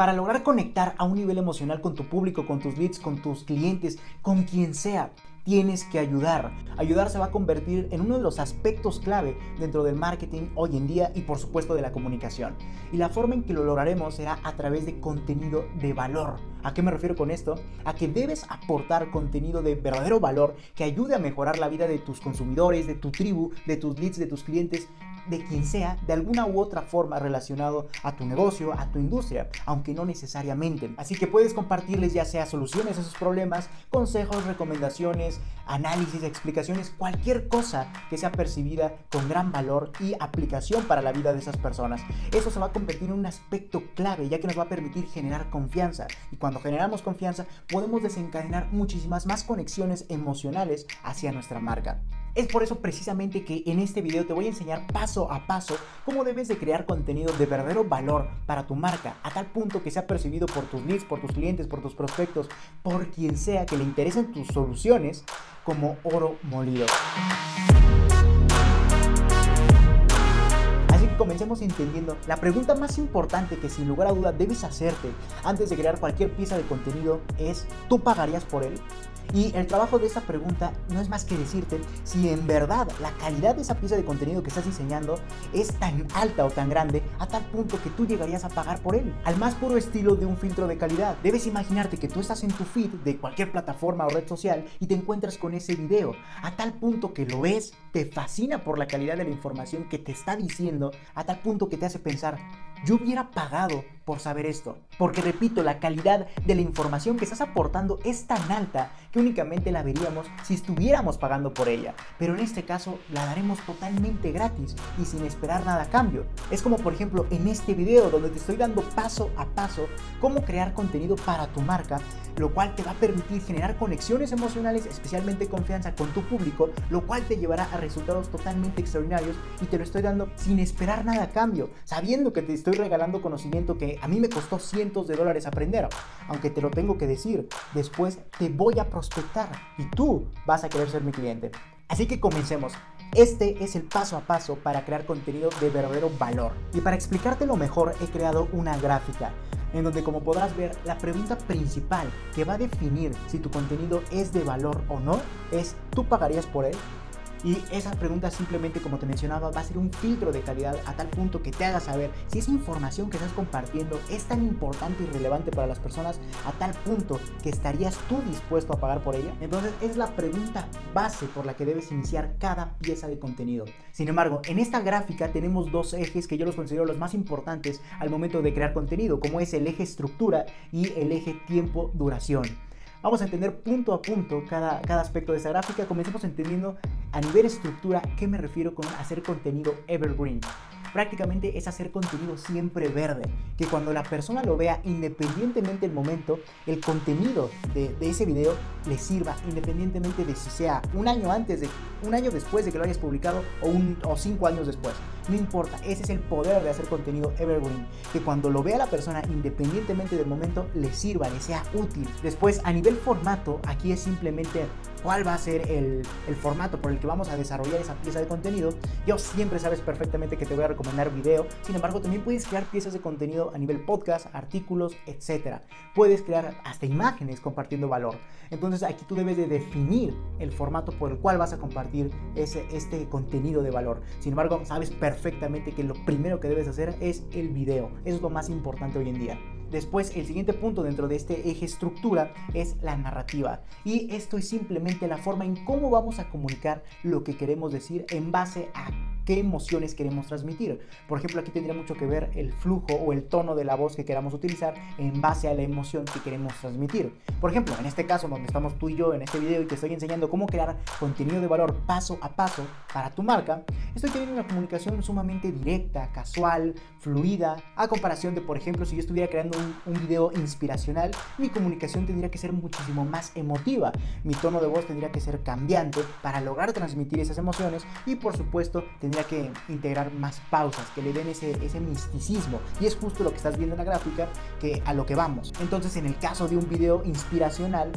para lograr conectar a un nivel emocional con tu público, con tus leads, con tus clientes, con quien sea tienes que ayudar. Ayudar se va a convertir en uno de los aspectos clave dentro del marketing hoy en día y por supuesto de la comunicación. Y la forma en que lo lograremos será a través de contenido de valor. ¿A qué me refiero con esto? A que debes aportar contenido de verdadero valor que ayude a mejorar la vida de tus consumidores, de tu tribu, de tus leads, de tus clientes, de quien sea, de alguna u otra forma relacionado a tu negocio, a tu industria, aunque no necesariamente. Así que puedes compartirles ya sea soluciones a esos problemas, consejos, recomendaciones, análisis, explicaciones, cualquier cosa que sea percibida con gran valor y aplicación para la vida de esas personas. Eso se va a convertir en un aspecto clave ya que nos va a permitir generar confianza. Y cuando generamos confianza podemos desencadenar muchísimas más conexiones emocionales hacia nuestra marca. Es por eso precisamente que en este video te voy a enseñar paso a paso cómo debes de crear contenido de verdadero valor para tu marca, a tal punto que sea percibido por tus leads, por tus clientes, por tus prospectos, por quien sea que le interesen tus soluciones como oro molido. Así que comencemos entendiendo la pregunta más importante que sin lugar a duda debes hacerte antes de crear cualquier pieza de contenido es, ¿tú pagarías por él? Y el trabajo de esta pregunta no es más que decirte si en verdad la calidad de esa pieza de contenido que estás diseñando es tan alta o tan grande a tal punto que tú llegarías a pagar por él. Al más puro estilo de un filtro de calidad. Debes imaginarte que tú estás en tu feed de cualquier plataforma o red social y te encuentras con ese video a tal punto que lo ves, te fascina por la calidad de la información que te está diciendo, a tal punto que te hace pensar, yo hubiera pagado por saber esto. Porque repito, la calidad de la información que estás aportando es tan alta que únicamente la veríamos si estuviéramos pagando por ella. Pero en este caso la daremos totalmente gratis y sin esperar nada a cambio. Es como por ejemplo en este video donde te estoy dando paso a paso cómo crear contenido para tu marca, lo cual te va a permitir generar conexiones emocionales, especialmente confianza con tu público, lo cual te llevará a resultados totalmente extraordinarios y te lo estoy dando sin esperar nada a cambio, sabiendo que te estoy regalando conocimiento que a mí me costó cientos de dólares aprender. Aunque te lo tengo que decir, después te voy a prospectar y tú vas a querer ser mi cliente. Así que comencemos. Este es el paso a paso para crear contenido de verdadero valor. Y para explicártelo mejor he creado una gráfica en donde como podrás ver la pregunta principal que va a definir si tu contenido es de valor o no es ¿tú pagarías por él? Y esa pregunta simplemente, como te mencionaba, va a ser un filtro de calidad a tal punto que te haga saber si esa información que estás compartiendo es tan importante y relevante para las personas a tal punto que estarías tú dispuesto a pagar por ella. Entonces es la pregunta base por la que debes iniciar cada pieza de contenido. Sin embargo, en esta gráfica tenemos dos ejes que yo los considero los más importantes al momento de crear contenido, como es el eje estructura y el eje tiempo-duración. Vamos a entender punto a punto cada, cada aspecto de esta gráfica. Comencemos entendiendo a nivel estructura qué me refiero con hacer contenido evergreen prácticamente es hacer contenido siempre verde, que cuando la persona lo vea independientemente del momento, el contenido de, ese video le sirva independientemente de si sea un año antes, de un año después de que lo hayas publicado o, cinco años después. No importa, ese es el poder de hacer contenido evergreen, que cuando lo vea la persona independientemente del momento le sirva, le sea útil. Después, a nivel formato, aquí es simplemente cuál va a ser el, el, formato por el que vamos a desarrollar esa pieza de contenido. Yo siempre sabes perfectamente que te voy a recomendar video, sin embargo también puedes crear piezas de contenido a nivel podcast, artículos, etc. Puedes crear hasta imágenes compartiendo valor. Entonces aquí tú debes de definir el formato por el cual vas a compartir ese, este contenido de valor. Sin embargo, sabes perfectamente que lo primero que debes hacer es el video. Eso es lo más importante hoy en día. Después, el siguiente punto dentro de este eje estructura es la narrativa. Y esto es simplemente la forma en cómo vamos a comunicar lo que queremos decir en base a qué emociones queremos transmitir. Por ejemplo, aquí tendría mucho que ver el flujo o el tono de la voz que queramos utilizar en base a la emoción que queremos transmitir. Por ejemplo, en este caso donde estamos tú y yo en este video y te estoy enseñando cómo crear contenido de valor paso a paso para tu marca, estoy teniendo una comunicación sumamente directa, casual, fluida, a comparación de, por ejemplo, si yo estuviera creando un, un video inspiracional, mi comunicación tendría que ser muchísimo más emotiva, mi tono de voz tendría que ser cambiante para lograr transmitir esas emociones y por supuesto tendría que integrar más pausas, que le den ese, ese misticismo. Y es justo lo que estás viendo en la gráfica, que a lo que vamos. Entonces, en el caso de un video inspiracional,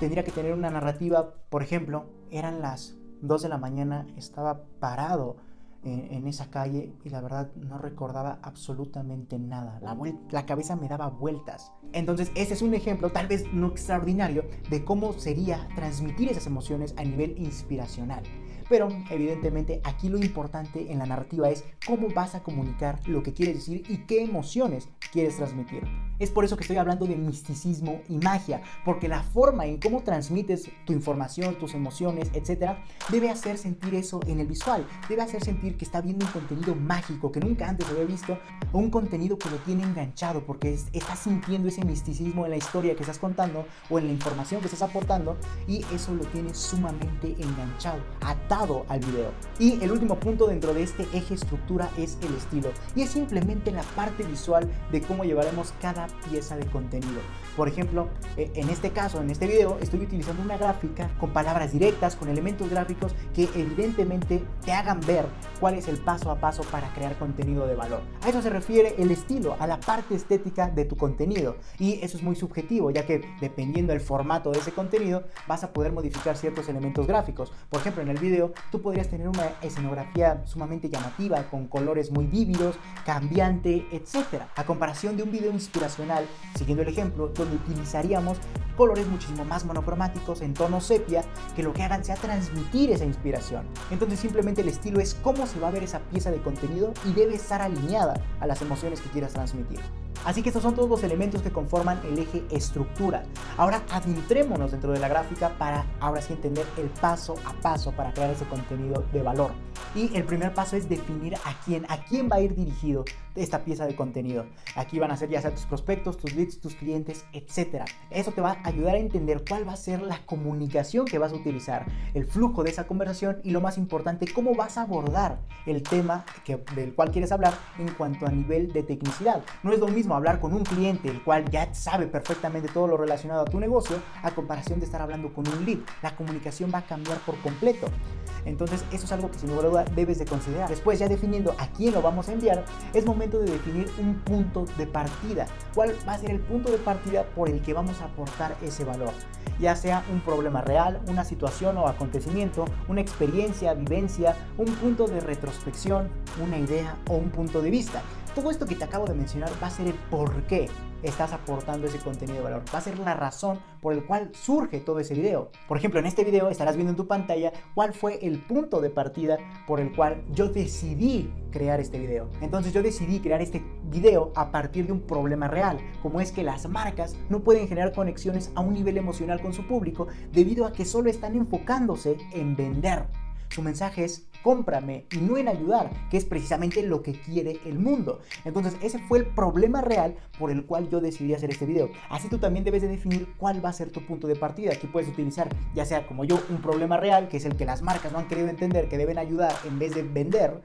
tendría que tener una narrativa, por ejemplo, eran las 2 de la mañana, estaba parado en, esa calle y la verdad no recordaba absolutamente nada. La, la cabeza me daba vueltas. Entonces, ese es un ejemplo, tal vez no extraordinario, de cómo sería transmitir esas emociones a nivel inspiracional. Pero evidentemente aquí lo importante en la narrativa es cómo vas a comunicar lo que quieres decir y qué emociones quieres transmitir. Es por eso que estoy hablando de misticismo y magia, porque la forma en cómo transmites tu información, tus emociones, etcétera, debe hacer sentir eso en el visual, debe hacer sentir que está viendo un contenido mágico que nunca antes había visto, o un contenido que lo tiene enganchado, porque estás sintiendo ese misticismo en la historia que estás contando o en la información que estás aportando, y eso lo tiene sumamente enganchado, atado al video. Y el último punto dentro de este eje estructura es el estilo, y es simplemente la parte visual de cómo llevaremos cada pieza de contenido. Por ejemplo, eh, en este caso, en este video, estoy utilizando una gráfica con palabras directas, con elementos gráficos que evidentemente te hagan ver cuál es el paso a paso para crear contenido de valor. A eso se refiere el estilo, a la parte estética de tu contenido. Y eso es muy subjetivo, ya que dependiendo del formato de ese contenido, vas a poder modificar ciertos elementos gráficos. Por ejemplo, en el video, tú podrías tener una escenografía sumamente llamativa, con colores muy vívidos, cambiante, etc. A comparación de un video inspiracional, siguiendo el ejemplo, donde utilizaríamos colores muchísimo más monocromáticos en tono sepia que lo que hagan sea transmitir esa inspiración. Entonces simplemente el estilo es cómo se va a ver esa pieza de contenido y debe estar alineada a las emociones que quieras transmitir. Así que estos son todos los elementos que conforman el eje estructura. Ahora adentrémonos dentro de la gráfica para ahora sí entender el paso a paso para crear ese contenido de valor. Y el primer paso es definir a quién, a quién va a ir dirigido esta pieza de contenido. Aquí van a ser ya sea tus prospectos, tus leads, tus clientes, etc. Eso te va a ayudar a entender cuál va a ser la comunicación que vas a utilizar, el flujo de esa conversación y lo más importante, cómo vas a abordar el tema que, del cual quieres hablar en cuanto a nivel de tecnicidad. No es lo mismo hablar con un cliente, el cual ya sabe perfectamente todo lo relacionado a tu negocio, a comparación de estar hablando con un lead. La comunicación va a cambiar por completo. Entonces eso es algo que sin lugar a debes de considerar. Después ya definiendo a quién lo vamos a enviar, es momento de definir un punto de partida. ¿Cuál va a ser el punto de partida por el que vamos a aportar ese valor? Ya sea un problema real, una situación o acontecimiento, una experiencia, vivencia, un punto de retrospección, una idea o un punto de vista. Todo esto que te acabo de mencionar va a ser el por qué estás aportando ese contenido de valor. Va a ser la razón por el cual surge todo ese video. Por ejemplo, en este video estarás viendo en tu pantalla cuál fue el punto de partida por el cual yo decidí crear este video. Entonces yo decidí crear este video a partir de un problema real, como es que las marcas no pueden generar conexiones a un nivel emocional con su público debido a que solo están enfocándose en vender su mensaje es cómprame y no en ayudar, que es precisamente lo que quiere el mundo. Entonces ese fue el problema real por el cual yo decidí hacer este video. Así tú también debes de definir cuál va a ser tu punto de partida. Aquí puedes utilizar ya sea como yo un problema real, que es el que las marcas no han querido entender, que deben ayudar en vez de vender.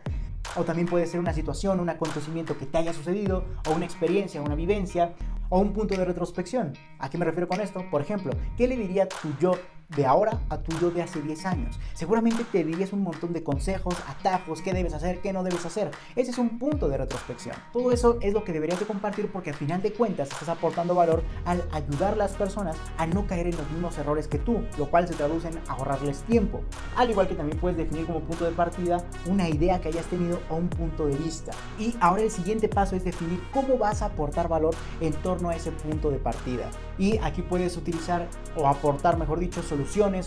O también puede ser una situación, un acontecimiento que te haya sucedido, o una experiencia, una vivencia, o un punto de retrospección. ¿A qué me refiero con esto? Por ejemplo, ¿qué le diría tu yo de ahora a tu yo de hace 10 años. Seguramente te dirías un montón de consejos, atajos, qué debes hacer, qué no debes hacer. Ese es un punto de retrospección. Todo eso es lo que deberías de compartir porque al final de cuentas estás aportando valor al ayudar a las personas a no caer en los mismos errores que tú, lo cual se traduce en ahorrarles tiempo. Al igual que también puedes definir como punto de partida una idea que hayas tenido o un punto de vista. Y ahora el siguiente paso es definir cómo vas a aportar valor en torno a ese punto de partida. Y aquí puedes utilizar o aportar, mejor dicho, soluciones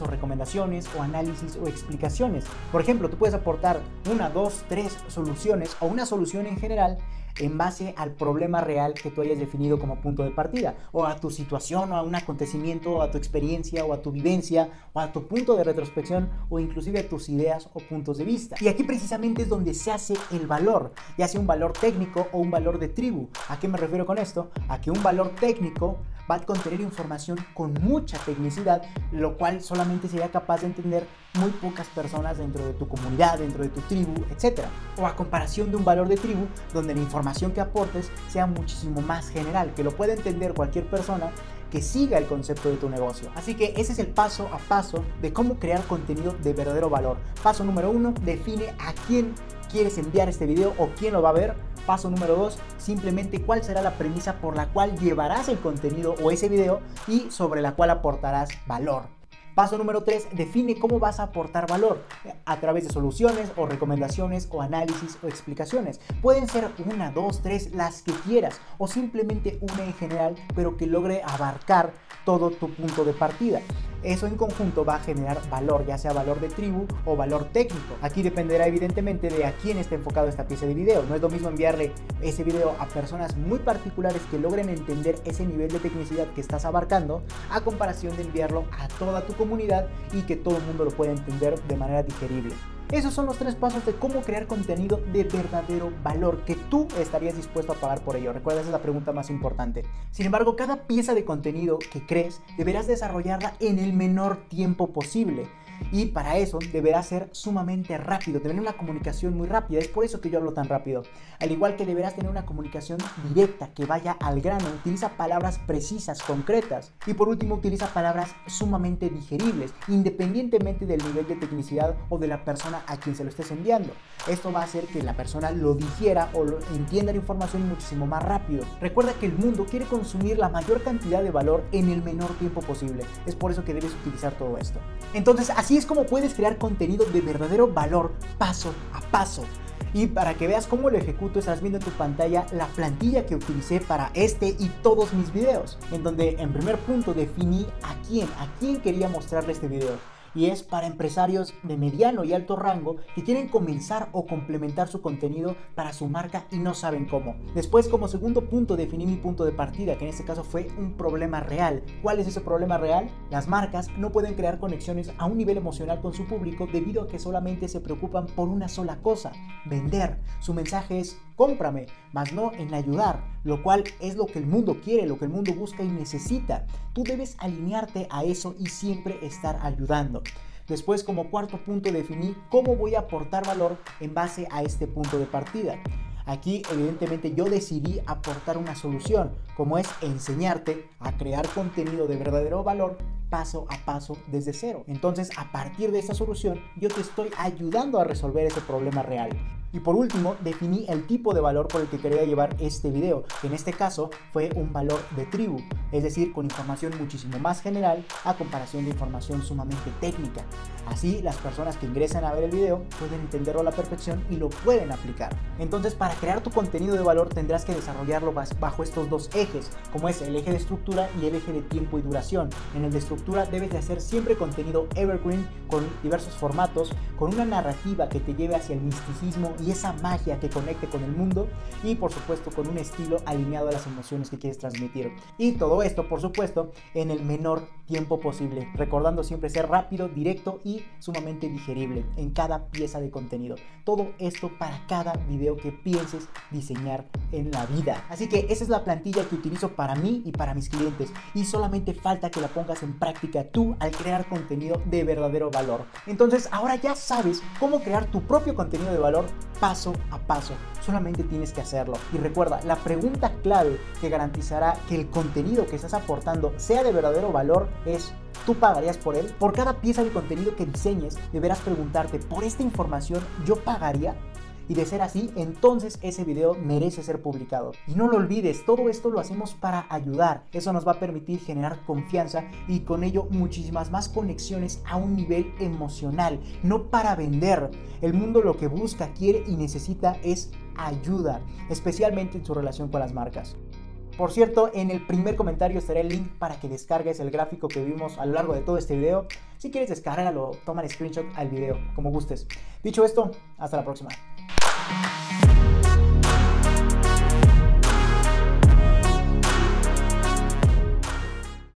o recomendaciones o análisis o explicaciones. Por ejemplo, tú puedes aportar una, dos, tres soluciones o una solución en general en base al problema real que tú hayas definido como punto de partida, o a tu situación, o a un acontecimiento, o a tu experiencia, o a tu vivencia, o a tu punto de retrospección, o inclusive a tus ideas o puntos de vista. Y aquí precisamente es donde se hace el valor, ya sea un valor técnico o un valor de tribu. ¿A qué me refiero con esto? A que un valor técnico va a contener información con mucha tecnicidad, lo cual solamente sería capaz de entender muy pocas personas dentro de tu comunidad, dentro de tu tribu, etc. O a comparación de un valor de tribu, donde la información que aportes sea muchísimo más general, que lo pueda entender cualquier persona que siga el concepto de tu negocio. Así que ese es el paso a paso de cómo crear contenido de verdadero valor. Paso número uno, define a quién quieres enviar este video o quién lo va a ver. Paso número 2, simplemente cuál será la premisa por la cual llevarás el contenido o ese video y sobre la cual aportarás valor. Paso número 3, define cómo vas a aportar valor a través de soluciones o recomendaciones o análisis o explicaciones. Pueden ser una, dos, tres, las que quieras o simplemente una en general, pero que logre abarcar todo tu punto de partida. Eso en conjunto va a generar valor, ya sea valor de tribu o valor técnico. Aquí dependerá evidentemente de a quién está enfocado esta pieza de video. No es lo mismo enviarle ese video a personas muy particulares que logren entender ese nivel de tecnicidad que estás abarcando a comparación de enviarlo a toda tu comunidad y que todo el mundo lo pueda entender de manera digerible. Esos son los tres pasos de cómo crear contenido de verdadero valor que tú estarías dispuesto a pagar por ello. Recuerda, esa es la pregunta más importante. Sin embargo, cada pieza de contenido que crees deberás desarrollarla en el menor tiempo posible. Y para eso deberá ser sumamente rápido, tener una comunicación muy rápida. Es por eso que yo hablo tan rápido. Al igual que deberás tener una comunicación directa, que vaya al grano, utiliza palabras precisas, concretas. Y por último, utiliza palabras sumamente digeribles, independientemente del nivel de tecnicidad o de la persona a quien se lo estés enviando. Esto va a hacer que la persona lo digiera o entienda la información muchísimo más rápido. Recuerda que el mundo quiere consumir la mayor cantidad de valor en el menor tiempo posible. Es por eso que debes utilizar todo esto. Entonces, así es como puedes crear contenido de verdadero valor paso a paso. Y para que veas cómo lo ejecuto, estás viendo en tu pantalla la plantilla que utilicé para este y todos mis videos, en donde en primer punto definí a quién, a quién quería mostrarle este video y es para empresarios de mediano y alto rango que quieren comenzar o complementar su contenido para su marca y no saben cómo. Después, como segundo punto, definí mi punto de partida, que en este caso fue un problema real. ¿Cuál es ese problema real? Las marcas no pueden crear conexiones a un nivel emocional con su público debido a que solamente se preocupan por una sola cosa, vender. Su mensaje es cómprame, más no en ayudar, lo cual es lo que el mundo quiere, lo que el mundo busca y necesita. Tú debes alinearte a eso y siempre estar ayudando. Después, como cuarto punto, definí cómo voy a aportar valor en base a este punto de partida. Aquí evidentemente yo decidí aportar una solución, como es enseñarte a crear contenido de verdadero valor paso a paso desde cero. Entonces, a partir de esta solución, yo te estoy ayudando a resolver ese problema real. Y por último, definí el tipo de valor por el que quería llevar este video, que en este caso fue un valor de tribu, es decir, con información muchísimo más general a comparación de información sumamente técnica. Así, las personas que ingresan a ver el video pueden entenderlo a la perfección y lo pueden aplicar. Entonces, para crear tu contenido de valor tendrás que desarrollarlo bajo estos dos ejes, como es el eje de estructura y el eje de tiempo y duración. En el de estructura debes de hacer siempre contenido evergreen con diversos formatos, con una narrativa que te lleve hacia el misticismo y esa magia que conecte con el mundo y por supuesto con un estilo alineado a las emociones que quieres transmitir. Y todo esto, por supuesto, en el menor tiempo posible, recordando siempre ser rápido, directo y sumamente digerible en cada pieza de contenido. Todo esto para cada video que pienses diseñar en la vida. Así que esa es la plantilla utilizo para mí y para mis clientes y solamente falta que la pongas en práctica tú al crear contenido de verdadero valor. Entonces ahora ya sabes cómo crear tu propio contenido de valor paso a paso. Solamente tienes que hacerlo. Y recuerda, la pregunta clave que garantizará que el contenido que estás aportando sea de verdadero valor es ¿Tú pagarías por él? Por cada pieza de contenido que diseñes, deberás preguntarte, ¿por esta información yo pagaría? Y de ser así, entonces ese video merece ser publicado. Y no lo olvides, todo esto lo hacemos para ayudar. Eso nos va a permitir generar confianza y con ello muchísimas más conexiones a un nivel emocional, no para vender. El mundo lo que busca, quiere y necesita es ayuda, especialmente en su relación con las marcas. Por cierto, en el primer comentario estará el link para que descargues el gráfico que vimos a lo largo de todo este video. Si quieres descargarlo, toma el screenshot al video, como gustes. Dicho esto, hasta la próxima. Thank you.